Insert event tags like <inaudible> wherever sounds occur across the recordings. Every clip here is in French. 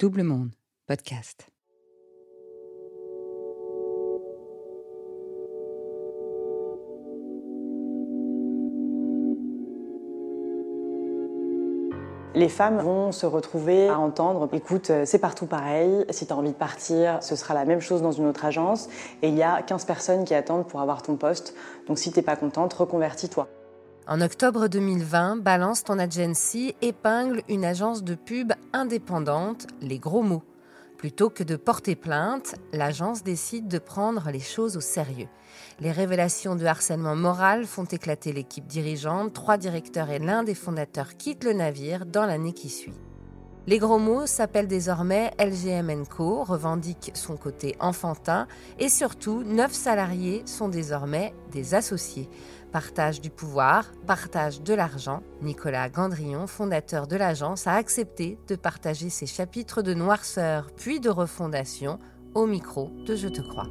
Double Monde, podcast. Les femmes vont se retrouver à entendre écoute, c'est partout pareil, si tu as envie de partir, ce sera la même chose dans une autre agence, et il y a 15 personnes qui attendent pour avoir ton poste, donc si t'es pas contente, reconvertis-toi. En octobre 2020, Balance ton agency épingle une agence de pub indépendante, Les Gros Mots. Plutôt que de porter plainte, l'agence décide de prendre les choses au sérieux. Les révélations de harcèlement moral font éclater l'équipe dirigeante, trois directeurs et l'un des fondateurs quittent le navire dans l'année qui suit. Les gros mots s'appellent désormais LGM Co, revendiquent son côté enfantin et surtout, neuf salariés sont désormais des associés. Partage du pouvoir, partage de l'argent. Nicolas Gandrion, fondateur de l'agence, a accepté de partager ses chapitres de noirceur puis de refondation au micro de Je te crois.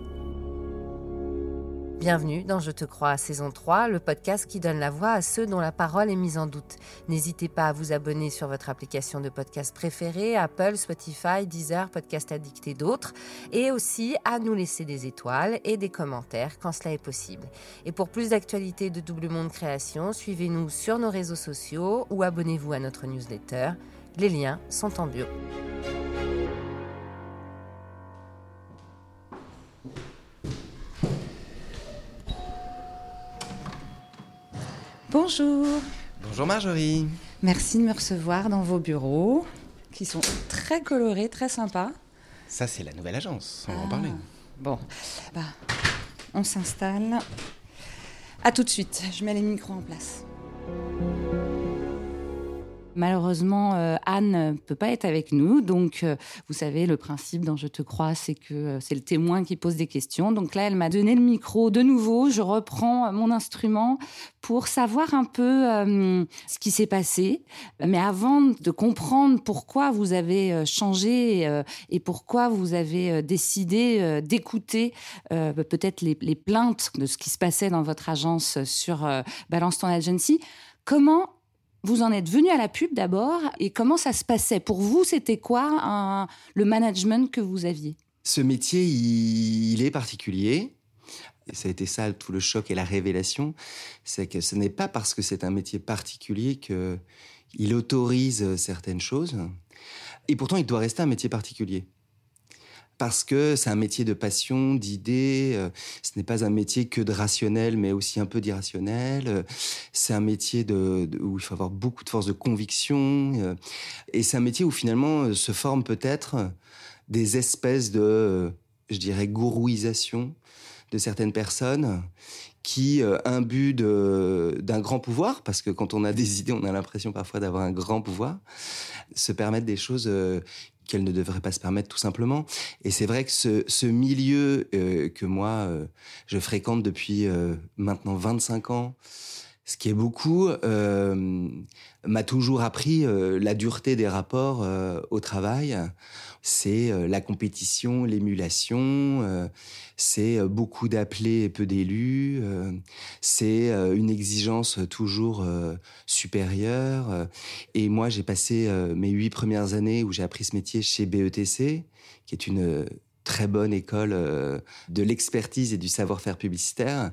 Bienvenue dans Je te crois, saison 3, le podcast qui donne la voix à ceux dont la parole est mise en doute. N'hésitez pas à vous abonner sur votre application de podcast préférée, Apple, Spotify, Deezer, Podcast Addict et d'autres, et aussi à nous laisser des étoiles et des commentaires quand cela est possible. Et pour plus d'actualités de Double Monde Création, suivez-nous sur nos réseaux sociaux ou abonnez-vous à notre newsletter. Les liens sont en bio. Bonjour. Bonjour Marjorie. Merci de me recevoir dans vos bureaux, qui sont très colorés, très sympas. Ça, c'est la nouvelle agence, on va en parler. Bon, bah, on s'installe. À tout de suite, je mets les micros en place. Malheureusement, euh, Anne ne peut pas être avec nous. Donc, euh, vous savez, le principe dans Je te crois, c'est que euh, c'est le témoin qui pose des questions. Donc là, elle m'a donné le micro de nouveau. Je reprends mon instrument pour savoir un peu ce qui s'est passé. Mais avant de comprendre pourquoi vous avez changé et pourquoi vous avez décidé d'écouter peut-être les, les, plaintes de ce qui se passait dans votre agence sur Balance ton agency, comment vous en êtes venu à la pub d'abord et comment ça se passait? Pour vous, c'était quoi le management que vous aviez? Ce métier, il, est particulier. ça a été ça tout le choc et la révélation, c'est que ce n'est pas parce que c'est un métier particulier qu'il autorise certaines choses. Et pourtant, il doit rester un métier particulier parce que c'est un métier de passion, d'idées. Euh, ce n'est pas un métier que de rationnel, mais aussi un peu d'irrationnel. Euh, c'est un métier où il faut avoir beaucoup de force de conviction. Euh, et c'est un métier où finalement se forment peut-être des espèces de, je dirais, gourouisation de certaines personnes qui, imbuent d'un grand pouvoir, parce que quand on a des idées, on a l'impression parfois d'avoir un grand pouvoir, se permettent des choses qu'elle ne devrait pas se permettre tout simplement. Et c'est vrai que ce, milieu euh, que moi, euh, je fréquente depuis euh, maintenant 25 ans, ce qui est beaucoup, m'a toujours appris la dureté des rapports au travail. C'est la compétition, l'émulation, c'est beaucoup d'appelés et peu d'élus, c'est une exigence toujours supérieure. Et moi, j'ai passé mes huit premières années où j'ai appris ce métier chez BETC, qui est une très bonne école de l'expertise et du savoir-faire publicitaire.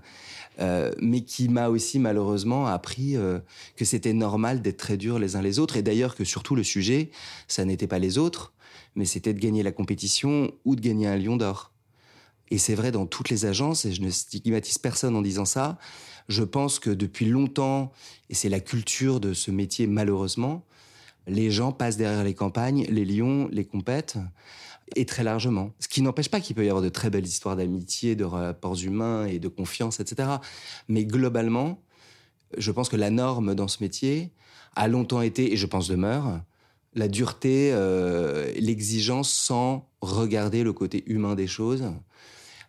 Euh, mais qui m'a aussi malheureusement appris euh, que c'était normal d'être très dur les uns les autres, et d'ailleurs que surtout le sujet, ça n'était pas les autres, mais c'était de gagner la compétition ou de gagner un lion d'or. Et c'est vrai dans toutes les agences, et je ne stigmatise personne en disant ça, je pense que depuis longtemps, et c'est la culture de ce métier malheureusement, les gens passent derrière les campagnes, les lions, les compètes, et très largement. Ce qui n'empêche pas qu'il peut y avoir de très belles histoires d'amitié, de rapports humains et de confiance, etc. Mais globalement, je pense que la norme dans ce métier a longtemps été, et je pense demeure, la dureté, euh, l'exigence sans regarder le côté humain des choses,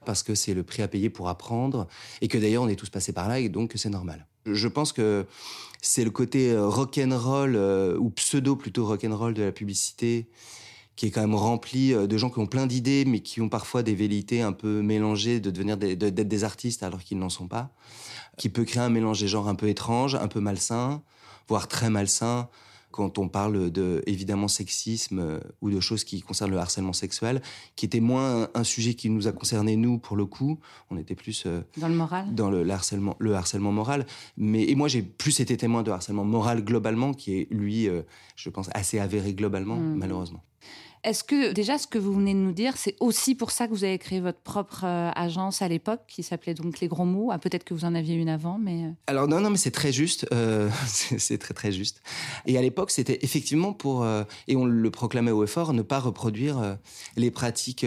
parce que c'est le prix à payer pour apprendre, et que d'ailleurs on est tous passés par là, et donc c'est normal. Je pense que c'est le côté euh, rock'n'roll, euh, ou pseudo plutôt rock'n'roll de la publicité, qui est quand même rempli euh, de gens qui ont plein d'idées, mais qui ont parfois des velléités un peu mélangées de devenir d'être des artistes alors qu'ils n'en sont pas, qui peut créer un mélange des genres un peu étrange, un peu malsain, voire très malsain, quand on parle de évidemment sexisme euh, ou de choses qui concernent le harcèlement sexuel, qui était moins un, sujet qui nous a concerné nous pour le coup. On était plus euh, dans le moral, dans le, harcèlement, le harcèlement moral. Mais et moi j'ai plus été témoin de harcèlement moral globalement, qui est lui, euh, je pense, assez avéré globalement, mmh. malheureusement. Est-ce que déjà ce que vous venez de nous dire, c'est aussi pour ça que vous avez créé votre propre euh, agence à l'époque qui s'appelait donc Les Gros Mots? Ah, Peut-être que vous en aviez une avant, mais... Euh. Alors non, non, mais c'est très juste. Euh, <laughs> c'est très très juste. Et à l'époque, c'était effectivement pour, et on le proclamait au effort, ne pas reproduire les pratiques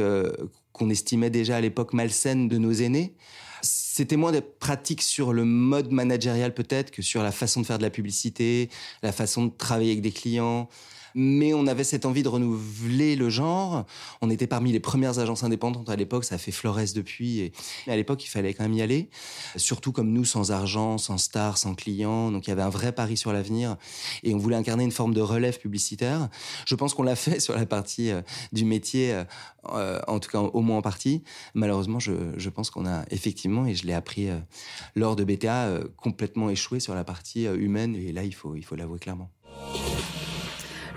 qu'on estimait déjà à l'époque malsaines de nos aînés. C'était moins des pratiques sur le mode managérial peut-être que sur la façon de faire de la publicité, la façon de travailler avec des clients, mais on avait cette envie de renouveler le genre. On était parmi les premières agences indépendantes à l'époque, ça a fait Flores depuis, et à l'époque, il fallait quand même y aller. Surtout comme nous, sans argent, sans stars, sans clients, donc il y avait un vrai pari sur l'avenir, et on voulait incarner une forme de relève publicitaire. Je pense qu'on l'a <laughs> fait sur la partie euh, du métier, euh, euh, en tout cas au moins en partie. Malheureusement, je, pense qu'on a effectivement, et je l'ai appris lors de BTA, complètement échoué sur la partie humaine, et là, il faut l'avouer clairement.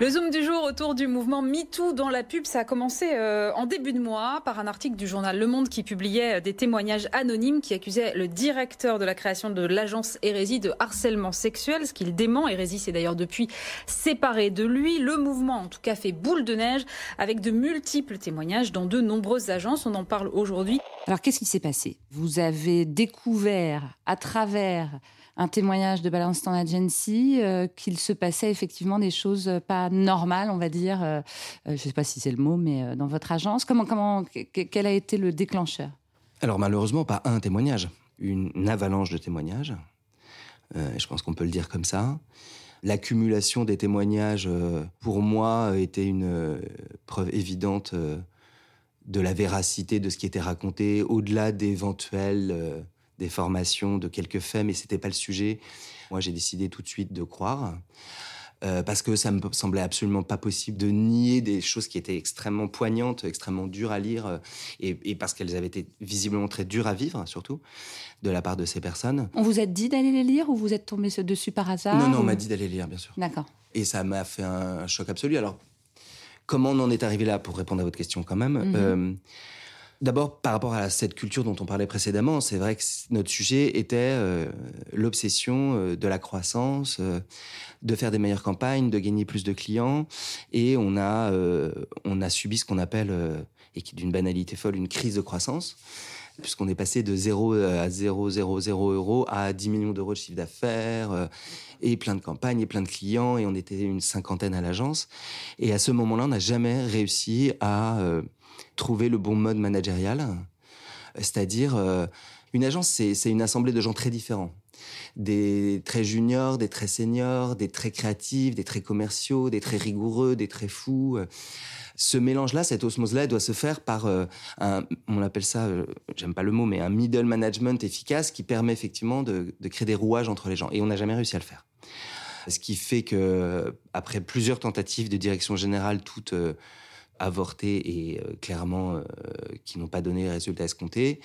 Le zoom du jour autour du mouvement MeToo dans la pub, ça a commencé euh, en début de mois par un article du journal Le Monde qui publiait euh, des témoignages anonymes qui accusaient le directeur de la création de l'agence Hérésie de harcèlement sexuel, ce qu'il dément. Hérésie s'est d'ailleurs depuis séparé de lui. Le mouvement, en tout cas, fait boule de neige avec de multiples témoignages dans de nombreuses agences. On en parle aujourd'hui. Alors, qu'est-ce qui s'est passé? Vous avez découvert à travers un témoignage de Balance Ton Agency euh, qu'il se passait effectivement des choses pas normales, on va dire. Euh, euh, je ne sais pas si c'est le mot, mais dans votre agence, comment, comment, quel a été le déclencheur? Alors malheureusement, pas un témoignage, une, avalanche de témoignages. je pense qu'on peut le dire comme ça. L'accumulation des témoignages, pour moi, était une preuve évidente de la véracité de ce qui était raconté, au-delà d'éventuels des formations, de quelques faits, mais c'était pas le sujet. Moi, j'ai décidé tout de suite de croire. Euh, parce que ça me semblait absolument pas possible de nier des choses qui étaient extrêmement poignantes, extrêmement dures à lire, euh, et, parce qu'elles avaient été visiblement très dures à vivre, surtout, de la part de ces personnes. On vous a dit d'aller les lire ou vous êtes tombé dessus par hasard Non, non, on m'a dit d'aller les lire, bien sûr. D'accord. Et ça m'a fait un, choc absolu. Alors, comment on en est arrivé là, pour répondre à votre question quand même mhm. euh, D'abord, par rapport à cette culture dont on parlait précédemment, c'est vrai que notre sujet était euh, l'obsession euh, de la croissance, euh, de faire des meilleures campagnes, de gagner plus de clients. Et on a, on a subi ce qu'on appelle, et qui d'une banalité folle, une crise de croissance puisqu'on est passé de 0 à 0, 0, 0 euros à 10 millions d'euros de chiffre d'affaires, et plein de campagnes, et plein de clients, et on était une cinquantaine à l'agence. Et à ce moment-là, on n'a jamais réussi à trouver le bon mode managérial. C'est-à-dire, euh, une agence, c'est une assemblée de gens très différents. Des très juniors, des très seniors, des très créatifs, des très commerciaux, des très rigoureux, des très fous. Ce mélange-là, cette osmose-là, doit se faire par euh, un, on appelle ça, euh, j'aime pas le mot, mais un middle management efficace qui permet effectivement de, de créer des rouages entre les gens. Et on n'a jamais réussi à le faire. Ce qui fait que, après plusieurs tentatives de direction générale, toutes avortés et euh, clairement euh, qui n'ont pas donné les résultats escomptés,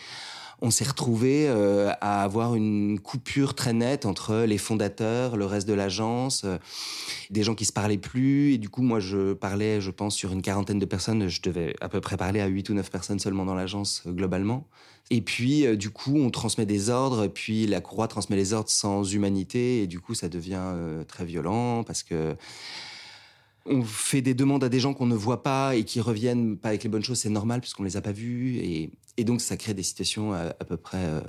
on s'est retrouvé euh, à avoir une coupure très nette entre les fondateurs, le reste de l'agence, des gens qui se parlaient plus. Et du coup, moi, je parlais, je pense, sur une quarantaine de personnes. Je devais à peu près parler à 8 ou 9 personnes seulement dans l'agence globalement. Et puis, du coup, on transmet des ordres, puis la courroie transmet les ordres sans humanité. Et du coup, ça devient très violent parce que on fait des demandes à des gens qu'on ne voit pas et qui reviennent pas avec les bonnes choses, c'est normal puisqu'on les a pas vus et, donc ça crée des situations à, peu près euh,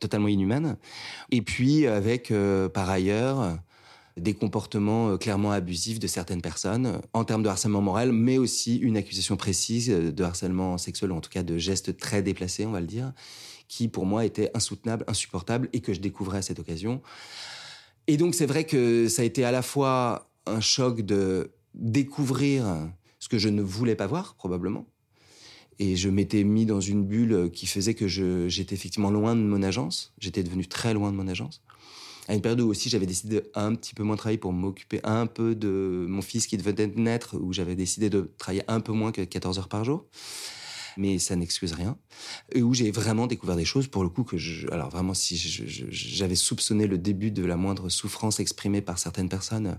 totalement inhumaines. Et puis avec euh, par ailleurs des comportements euh, clairement abusifs de certaines personnes en termes de harcèlement moral, mais aussi une accusation précise de harcèlement sexuel ou en tout cas de gestes très déplacés, on va le dire, qui pour moi était insoutenable, insupportable et que je découvrais à cette occasion. Et donc c'est vrai que ça a été à la fois un choc de découvrir ce que je ne voulais pas voir, probablement. Et je m'étais mis dans une bulle qui faisait que j'étais effectivement loin de mon agence. J'étais devenu très loin de mon agence. À une période où aussi j'avais décidé un petit peu moins travailler pour m'occuper un peu de mon fils qui venait de naître, où j'avais décidé de travailler un peu moins que 14 heures par jour. Mais ça n'excuse rien. Et où j'ai vraiment découvert des choses, pour le coup, que je, alors vraiment, si j'avais soupçonné le début de la moindre souffrance exprimée par certaines personnes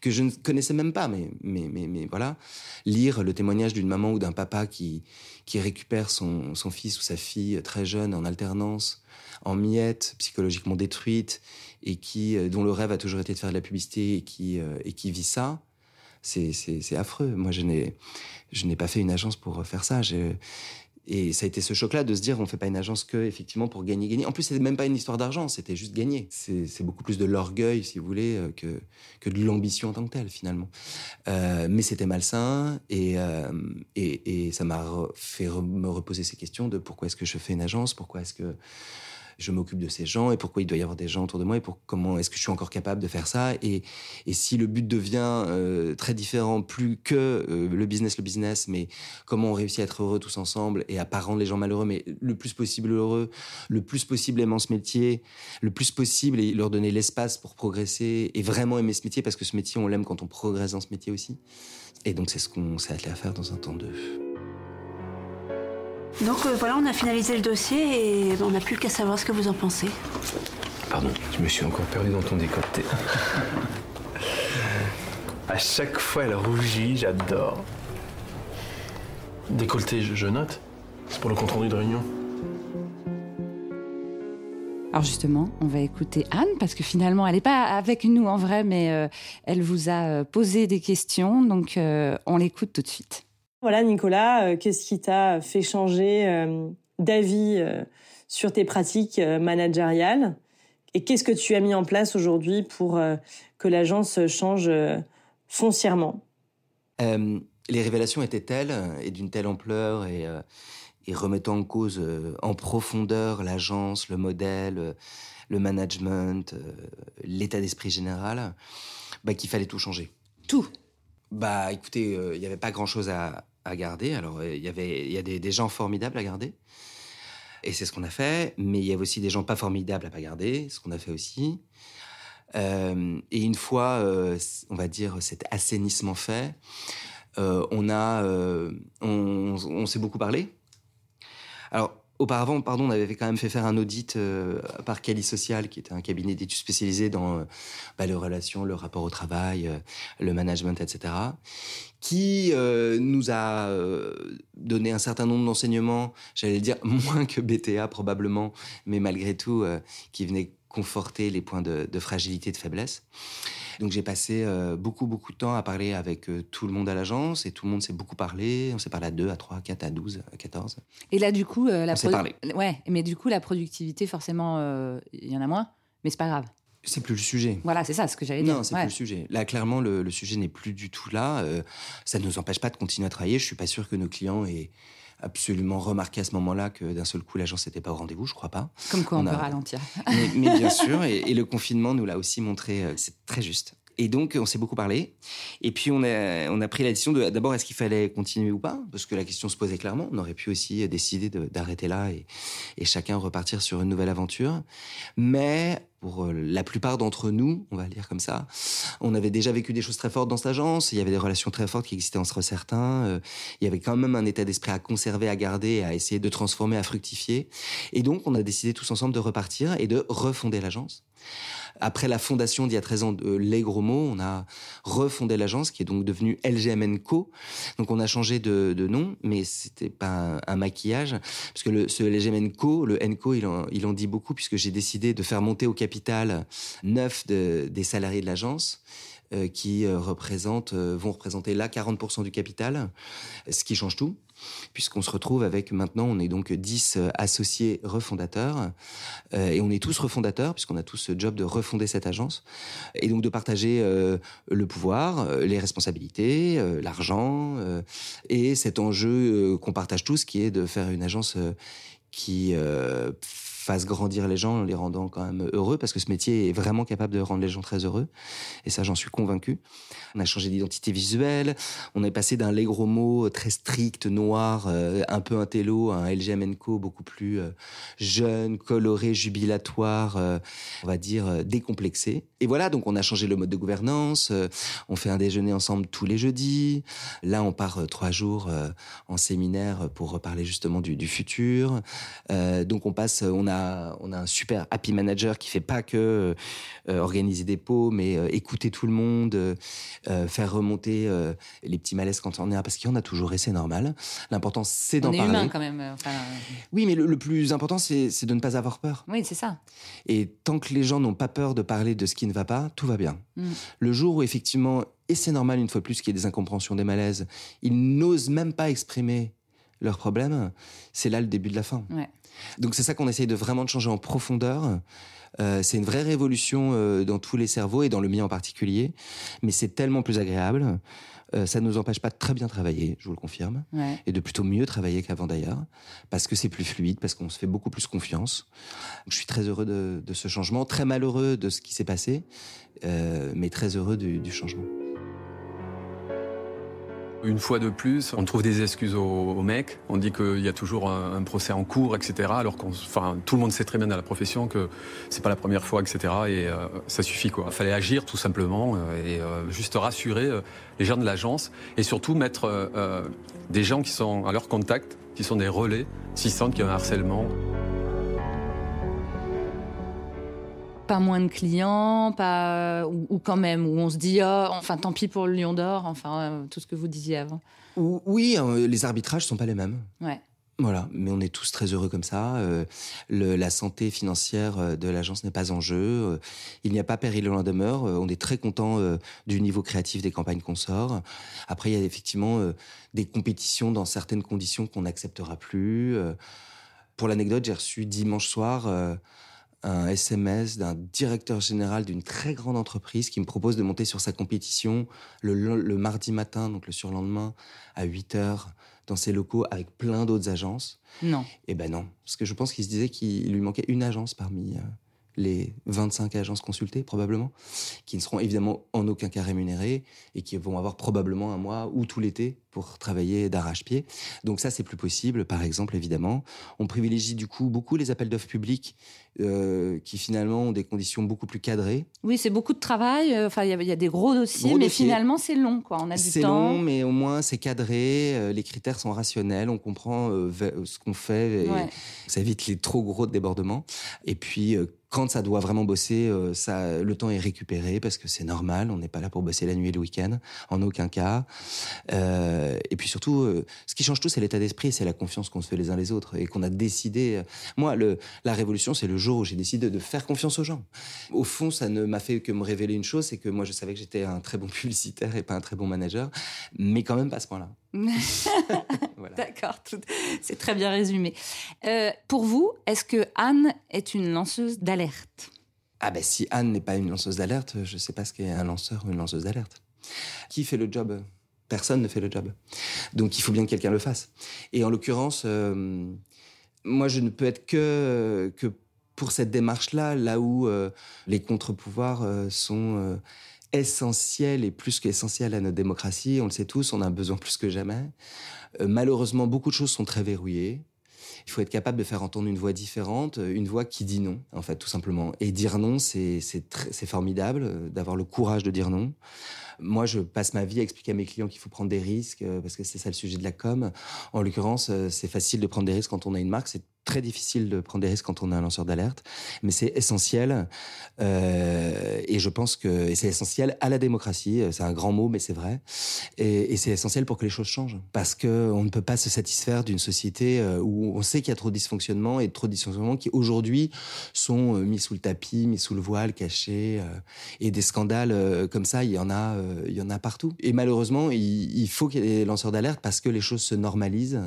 que je ne connaissais même pas, mais, mais, mais, mais voilà, lire le témoignage d'une maman ou d'un papa qui, qui récupère son, son fils ou sa fille très jeune en alternance, en miettes, psychologiquement détruite, et qui, euh, dont le rêve a toujours été de faire de la publicité et qui, euh, et qui vit ça, c'est affreux. Moi, je n'ai pas fait une agence pour faire ça. Et ça a été ce choc-là de se dire on fait pas une agence que effectivement pour gagner, gagner. En plus, c'était même pas une histoire d'argent, c'était juste gagner. C'est beaucoup plus de l'orgueil, si vous voulez, euh, que, que de l'ambition en tant que telle, finalement. Euh, mais c'était malsain et, euh, et, et, ça m'a fait me reposer ces questions de pourquoi est-ce que je fais une agence, pourquoi est-ce que je m'occupe de ces gens et pourquoi il doit y avoir des gens autour de moi et pour comment est-ce que je suis encore capable de faire ça. Et, et si le but devient euh, très différent plus que euh, le business le business mais comment on réussit à être heureux tous ensemble et à pas rendre les gens malheureux mais le plus possible heureux le plus possible aimant ce métier le plus possible et leur donner l'espace pour progresser et vraiment aimer ce métier parce que ce métier on l'aime quand on progresse dans ce métier aussi. Et donc c'est ce qu'on s'est attelé à faire dans un temps de donc euh, voilà, on a finalisé le dossier et on n'a plus qu'à savoir ce que vous en pensez. Pardon, je me suis encore perdu dans ton décolleté. à chaque fois, elle rougit, j'adore. Décolleté, je, note. C'est pour le compte rendu de réunion. Alors justement, on va écouter Anne parce que finalement, elle n'est pas avec nous en vrai, mais euh, elle vous a euh, posé des questions, donc on l'écoute tout de suite. Voilà, Nicolas, euh, qu'est-ce qui t'a fait changer euh, d'avis euh, sur tes pratiques managériales? Et qu'est-ce que tu as mis en place aujourd'hui pour que l'agence change foncièrement? Les révélations étaient telles et d'une telle ampleur et, remettant en cause en profondeur l'agence, le modèle, le management, l'état d'esprit général, bah, qu'il fallait tout changer. Tout. Bah, écoutez, il n'y avait pas grand-chose à, à garder. Alors, euh, il y avait, il y a des, gens formidables à garder. Et c'est ce qu'on a fait. Mais il y avait aussi des gens pas formidables à pas garder, ce qu'on a fait aussi. Euh, et une fois, euh, on va dire, cet assainissement fait, on a, on, on s'est beaucoup parlé. Alors, Auparavant, pardon, on avait quand même fait faire un audit par Cali Social, qui était un cabinet d'études spécialisé dans bah, les relations, le rapport au travail, le management, etc qui euh, nous a euh, donné un certain nombre d'enseignements, j'allais dire <laughs> moins que BTA probablement, mais malgré tout, euh, qui venait conforter les points de, de fragilité, de faiblesse. Donc j'ai passé beaucoup, beaucoup de temps à parler avec tout le monde à l'agence et tout le monde s'est beaucoup parlé. On s'est parlé à 2, à 3, à 4, à 12, à 14. Et là, du coup, la on s'est parlé. Ouais, mais du coup, la productivité, forcément, il y en a moins, mais c'est pas grave. C'est plus le sujet. Voilà, c'est ça ce que j'allais dire. Non, c'est plus le sujet. Là, clairement, le, sujet n'est plus du tout là. Euh, ça ne nous empêche pas de continuer à travailler. Je suis pas sûr que nos clients aient absolument remarqué à ce moment-là que d'un seul coup l'agence n'était pas au rendez-vous, je crois pas. Comme quoi on, peut ralentir. Mais, bien <laughs> sûr, et, le confinement nous l'a aussi montré, euh, c'est très juste. Et donc, on s'est beaucoup parlé. Et puis, on a, pris la décision de, d'abord, est-ce qu'il fallait continuer ou pas? Parce que la question se posait clairement. On aurait pu aussi décider d'arrêter là et, et chacun repartir sur une nouvelle aventure. Mais pour euh, la plupart d'entre nous, on va le dire comme ça, on avait déjà vécu des choses très fortes dans cette agence, il y avait des relations très fortes qui existaient entre certains, euh, il y avait quand même un état d'esprit à conserver, à garder, à essayer de transformer, à fructifier. Et donc, on a décidé tous ensemble de repartir et de refonder l'agence. Après la fondation d'il y a 13 ans de Les Gros Mots, on a refondé l'agence qui est donc devenue LGMN Co. Donc on a changé de, nom, mais c'était pas un, maquillage parce que le, ce LGMN Co, le NCO, il en, dit beaucoup puisque j'ai décidé de faire monter au capital neuf des salariés de l'agence euh, qui euh, représentent, euh, vont représenter là 40% du capital, ce qui change tout puisqu'on se retrouve avec maintenant, on est donc 10 euh, associés refondateurs, euh, et on est tous refondateurs, puisqu'on a tous ce job de refonder cette agence, et donc de partager euh, le pouvoir, les responsabilités, l'argent, et cet enjeu qu'on partage tous, qui est de faire une agence qui fasse grandir les gens en les rendant quand même heureux, parce que ce métier est vraiment capable de rendre les gens très heureux. Et ça, j'en suis convaincu. On a changé d'identité visuelle. On est passé d'un gros mots très strict, noir, euh, un peu intello, à un LGMNco beaucoup plus euh, jeune, coloré, jubilatoire, euh, on va dire décomplexé. Et voilà, donc on a changé le mode de gouvernance. on fait un déjeuner ensemble tous les jeudis. Là, on part trois jours en séminaire pour reparler justement du, du futur. donc on passe, on a, on a un super happy manager qui fait pas que organiser des pots, mais écouter tout le monde, faire remonter les petits malaises quand on est parce qu'il y en a toujours et c'est normal. L'important, c'est d'en parler. On est humain quand même. Euh, oui, mais le, plus important, c'est de ne pas avoir peur. Oui, c'est ça. Et tant que les gens n'ont pas peur de parler de ce qui ne va pas, tout va bien. Mm. Le jour où effectivement, et c'est normal une fois plus qu'il y ait des incompréhensions, des malaises, ils n'osent même pas exprimer leurs problèmes, c'est là le début de la fin. Donc c'est ça qu'on essaye de vraiment de changer en profondeur. Euh, c'est une vraie révolution euh, dans tous les cerveaux et dans le mien en particulier, mais c'est tellement plus agréable. Euh, ça ne nous empêche pas de très bien travailler, je vous le confirme, et de plutôt mieux travailler qu'avant d'ailleurs, parce que c'est plus fluide, parce qu'on se fait beaucoup plus confiance. Je suis très heureux de, ce changement, très malheureux de ce qui s'est passé, mais très heureux du changement. Une fois de plus, on trouve des excuses aux, mecs. On dit qu'il y a toujours un, procès en cours, etc. Alors qu'on, tout le monde sait très bien dans la profession que c'est pas la première fois, etc. Et euh, ça suffit quoi. Il fallait agir tout simplement euh, et euh, juste rassurer les gens de l'agence et surtout mettre des gens qui sont à leur contact, qui sont des relais, s'ils sentent qu'il y a un harcèlement. Pas moins de clients, pas ou, quand même où on se dit oh, enfin tant pis pour le Lion d'Or, enfin euh, tout ce que vous disiez avant. Oui, euh, les arbitrages sont pas les mêmes. Ouais. Voilà, mais on est tous très heureux comme ça. Euh, la santé financière de l'agence n'est pas en jeu. il n'y a pas péril au demeure. on est très content du niveau créatif des campagnes qu'on sort. Après, il y a effectivement des compétitions dans certaines conditions qu'on n'acceptera plus. pour l'anecdote, j'ai reçu dimanche soir un SMS d'un directeur général d'une très grande entreprise qui me propose de monter sur sa compétition le, mardi matin, donc le surlendemain, à 8 heures, dans ses locaux avec plein d'autres agences. Non. Eh ben non, parce que je pense qu'il se disait qu'il lui manquait une agence parmi euh, les 25 agences consultées, probablement, qui ne seront évidemment en aucun cas rémunérées et qui vont avoir probablement un mois ou tout l'été pour travailler d'arrache-pied. Donc ça, c'est plus possible, par exemple, évidemment. On privilégie du coup beaucoup les appels d'offres publics euh, qui finalement ont des conditions beaucoup plus cadrées. Oui, c'est beaucoup de travail. Euh, enfin, il y, a des gros dossiers, mais finalement, c'est long. Quoi. On a du temps. C'est long, mais au moins, c'est cadré. Euh, les critères sont rationnels. On comprend ce qu'on fait. Et Ça évite les trop gros débordements. Et puis, quand ça doit vraiment bosser, ça, le temps est récupéré parce que c'est normal. On n'est pas là pour bosser la nuit et le week-end, en aucun cas. Euh, et puis surtout, euh, ce qui change tout, c'est l'état d'esprit, c'est la confiance qu'on se fait les uns les autres et qu'on a décidé. Euh, moi, la révolution, c'est le jour où j'ai décidé de faire confiance aux gens. Au fond, ça ne m'a fait que me révéler une chose, c'est que moi, je savais que j'étais un très bon <laughs> publicitaire et pas un très bon manager, mais quand même pas à ce point-là. <laughs> D'accord, c'est très bien résumé. pour vous, est-ce que Anne est une lanceuse d'alerte? Ah ben si Anne n'est pas une lanceuse d'alerte, je ne sais pas ce qu'est un lanceur ou une lanceuse d'alerte. Qui fait le job? Personne ne fait le job. Donc il faut bien que quelqu'un le fasse. Et en l'occurrence, euh, moi je ne peux être que, que pour cette démarche-là, là où euh, les contre-pouvoirs euh, sont essentiels et plus qu'essentiels à notre démocratie. On le sait tous, on a besoin plus que jamais. malheureusement, beaucoup de choses sont très verrouillées. Il faut être capable de faire entendre une voix différente, une voix qui dit non, en fait, tout simplement. Et dire non, c'est formidable d'avoir le courage de dire non. Moi, je passe ma vie à expliquer à mes clients qu'il faut prendre des risques euh, parce que c'est ça le sujet de la com. En l'occurrence, euh, c'est facile de prendre des risques quand on a une marque. C'est très difficile de prendre des risques quand on a un lanceur d'alerte, mais c'est essentiel. Euh, et je pense que c'est essentiel à la démocratie. C'est un grand mot, mais c'est vrai. Et, c'est essentiel pour que les choses changent, parce que on ne peut pas se satisfaire d'une société euh, où on sait qu'il y a trop de dysfonctionnements et trop de dysfonctionnements qui aujourd'hui sont mis sous le tapis, mis sous le voile, cachés. et des scandales comme ça, il y en a euh, il y en a partout. Et malheureusement, il, faut qu'il y ait des lanceurs d'alerte parce que les choses se normalisent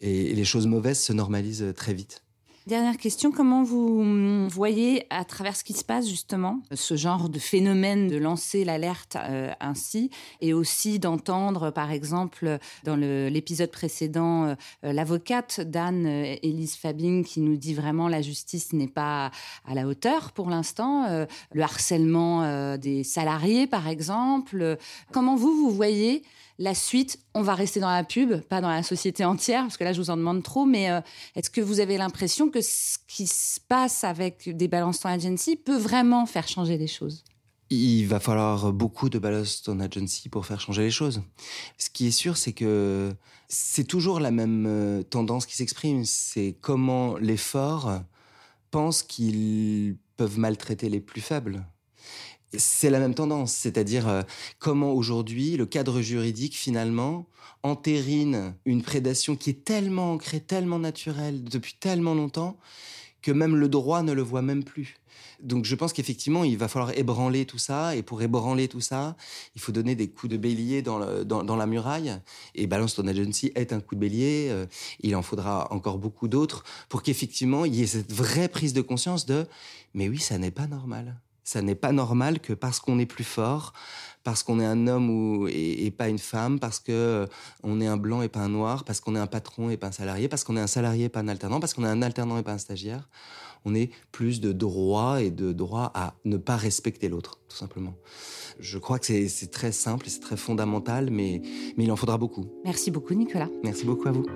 et les choses mauvaises se normalisent très vite. Dernière question, comment vous hum, voyez à travers ce qui se passe justement ce genre de phénomène de lancer l'alerte euh, ainsi et aussi d'entendre par exemple dans l'épisode précédent euh, l'avocate d'Anne, Elise Fabing, qui nous dit vraiment la justice n'est pas à la hauteur pour l'instant, le harcèlement des salariés par exemple. Comment vous, vous voyez la suite, on va rester dans la pub, pas dans la société entière, parce que là, je vous en demande trop, mais euh, est-ce que vous avez l'impression que ce qui se passe avec des Balance Ton Agency peut vraiment faire changer les choses? Il va falloir beaucoup de Balance Ton Agency pour faire changer les choses. Ce qui est sûr, c'est que c'est toujours la même euh, tendance qui s'exprime. C'est comment les forts pensent qu'ils peuvent maltraiter les plus faibles. C'est la même tendance, c'est-à-dire euh, comment aujourd'hui le cadre juridique finalement entérine une prédation qui est tellement ancrée, tellement naturelle depuis tellement longtemps que même le droit ne le voit même plus. Donc je pense qu'effectivement, il va falloir ébranler tout ça, et pour ébranler tout ça, il faut donner des coups de bélier dans, la muraille, et Balance Ton Agency est un coup de bélier, euh, il en faudra encore beaucoup d'autres, pour qu'effectivement, il y ait cette vraie prise de conscience de « mais oui, ça n'est pas normal ». Ça n'est pas normal que parce qu'on est plus fort, parce qu'on est un homme ou, et, pas une femme, parce que euh, on est un blanc et pas un noir, parce qu'on est un patron et pas un salarié, parce qu'on est un salarié et pas un alternant, parce qu'on est un alternant et pas un stagiaire, on est plus de droit et de droit à ne pas respecter l'autre, tout simplement. Je crois que c'est très simple et c'est très fondamental, mais, mais il en faudra beaucoup. Merci beaucoup, Nicolas. Merci beaucoup à vous.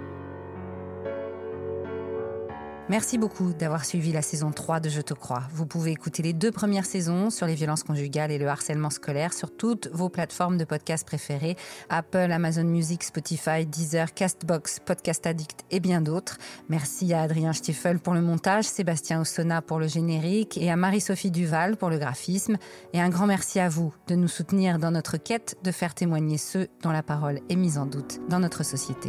Merci beaucoup d'avoir suivi la saison 3 de Je te crois. Vous pouvez écouter les deux premières saisons sur les violences conjugales et le harcèlement scolaire sur toutes vos plateformes de podcast préférées Apple, Amazon Music, Spotify, Deezer, Castbox, Podcast Addict et bien d'autres. Merci à Adrien Stiefel pour le montage, Sébastien Ossona pour le générique et à Marie-Sophie Duval pour le graphisme. Et un grand merci à vous de nous soutenir dans notre quête de faire témoigner ceux dont la parole est mise en doute dans notre société.